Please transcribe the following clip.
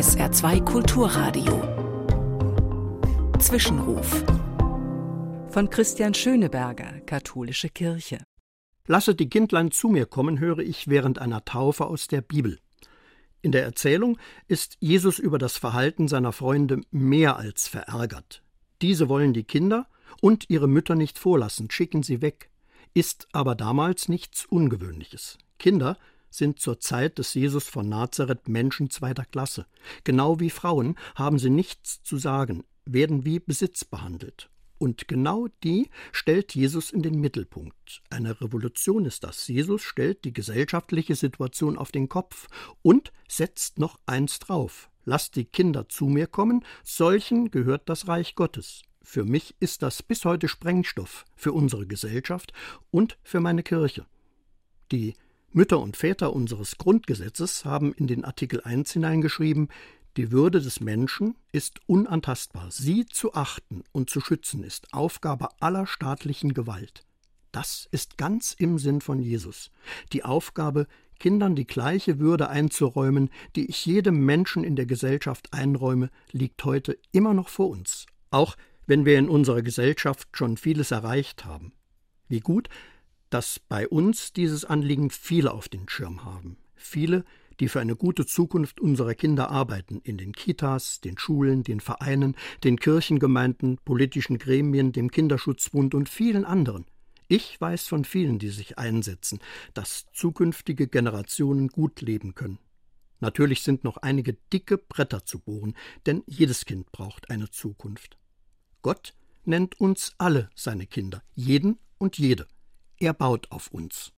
SR2 Kulturradio. Zwischenruf. Von Christian Schöneberger, Katholische Kirche. Lasse die Kindlein zu mir kommen, höre ich während einer Taufe aus der Bibel. In der Erzählung ist Jesus über das Verhalten seiner Freunde mehr als verärgert. Diese wollen die Kinder und ihre Mütter nicht vorlassen, schicken sie weg. Ist aber damals nichts Ungewöhnliches. Kinder sind zur Zeit des Jesus von Nazareth Menschen zweiter Klasse. Genau wie Frauen haben sie nichts zu sagen, werden wie Besitz behandelt. Und genau die stellt Jesus in den Mittelpunkt. Eine Revolution ist das. Jesus stellt die gesellschaftliche Situation auf den Kopf und setzt noch eins drauf. Lasst die Kinder zu mir kommen, solchen gehört das Reich Gottes. Für mich ist das bis heute Sprengstoff für unsere Gesellschaft und für meine Kirche. Die Mütter und Väter unseres Grundgesetzes haben in den Artikel 1 hineingeschrieben, die Würde des Menschen ist unantastbar. Sie zu achten und zu schützen ist Aufgabe aller staatlichen Gewalt. Das ist ganz im Sinn von Jesus. Die Aufgabe, Kindern die gleiche Würde einzuräumen, die ich jedem Menschen in der Gesellschaft einräume, liegt heute immer noch vor uns, auch wenn wir in unserer Gesellschaft schon vieles erreicht haben. Wie gut, dass bei uns dieses Anliegen viele auf den Schirm haben. Viele, die für eine gute Zukunft unserer Kinder arbeiten, in den Kitas, den Schulen, den Vereinen, den Kirchengemeinden, politischen Gremien, dem Kinderschutzbund und vielen anderen. Ich weiß von vielen, die sich einsetzen, dass zukünftige Generationen gut leben können. Natürlich sind noch einige dicke Bretter zu bohren, denn jedes Kind braucht eine Zukunft. Gott nennt uns alle seine Kinder, jeden und jede. Er baut auf uns.